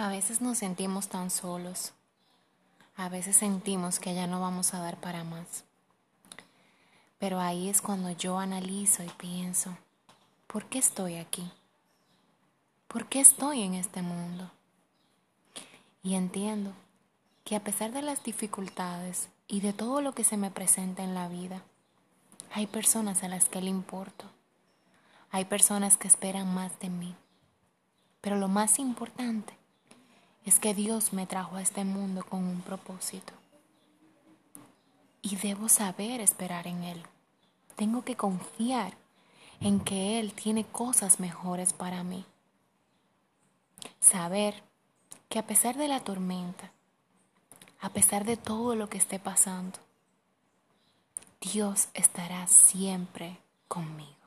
A veces nos sentimos tan solos. A veces sentimos que ya no vamos a dar para más. Pero ahí es cuando yo analizo y pienso, ¿por qué estoy aquí? ¿Por qué estoy en este mundo? Y entiendo que a pesar de las dificultades y de todo lo que se me presenta en la vida, hay personas a las que le importo. Hay personas que esperan más de mí. Pero lo más importante es que Dios me trajo a este mundo con un propósito. Y debo saber esperar en Él. Tengo que confiar en que Él tiene cosas mejores para mí. Saber que a pesar de la tormenta, a pesar de todo lo que esté pasando, Dios estará siempre conmigo.